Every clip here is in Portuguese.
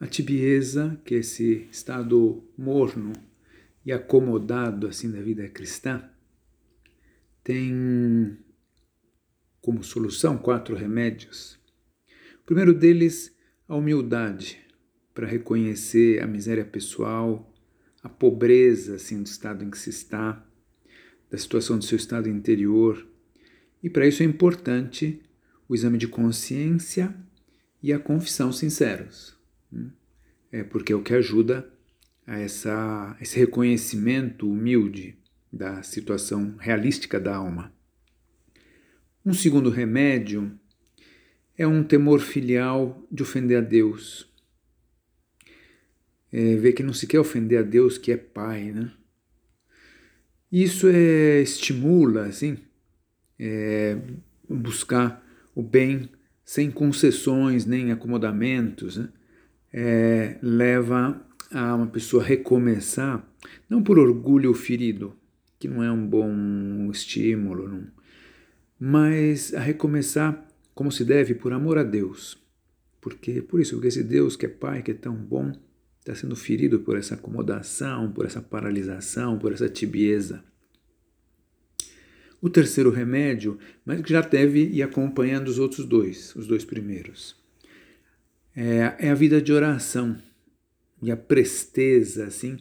A tibieza, que é esse estado morno e acomodado assim da vida cristã, tem como solução quatro remédios. O primeiro deles, a humildade, para reconhecer a miséria pessoal, a pobreza assim do estado em que se está, da situação do seu estado interior. E para isso é importante o exame de consciência e a confissão sinceros. Né? É porque é o que ajuda a essa, esse reconhecimento humilde da situação realística da alma. Um segundo remédio é um temor filial de ofender a Deus. É ver que não se quer ofender a Deus que é Pai, né? Isso é, estimula, assim, é, buscar o bem sem concessões nem acomodamentos, né? É, leva a uma pessoa recomeçar, não por orgulho ferido, que não é um bom estímulo, não, mas a recomeçar como se deve por amor a Deus. Porque por isso, porque esse Deus que é Pai, que é tão bom, está sendo ferido por essa acomodação, por essa paralisação, por essa tibieza. O terceiro remédio, mas que já deve ir acompanhando os outros dois, os dois primeiros, é, é a vida de oração e a presteza, assim,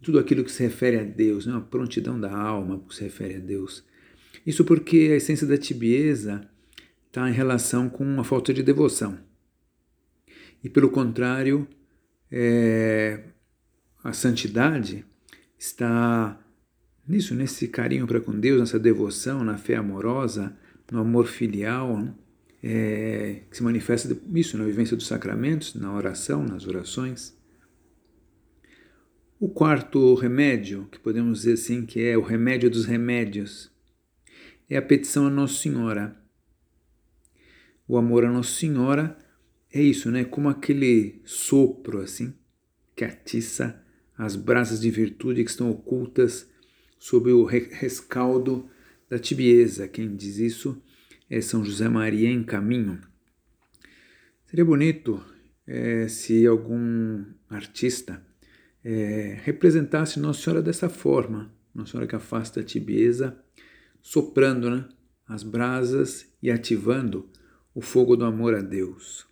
tudo aquilo que se refere a Deus, né? a prontidão da alma que se refere a Deus. Isso porque a essência da tibieza está em relação com a falta de devoção. E pelo contrário, é, a santidade está nisso, nesse carinho para com Deus, nessa devoção, na fé amorosa, no amor filial, é, que se manifesta isso na vivência dos sacramentos, na oração, nas orações. O quarto remédio, que podemos dizer assim, que é o remédio dos remédios, é a petição a Nossa Senhora. O amor a Nossa Senhora é isso, né? Como aquele sopro assim que atiça as brasas de virtude que estão ocultas sob o rescaldo da tibieza. Quem diz isso é São José Maria em Caminho. Seria bonito é, se algum artista é, representasse Nossa Senhora dessa forma, Nossa Senhora que afasta a tibieza, soprando né, as brasas e ativando o fogo do amor a Deus.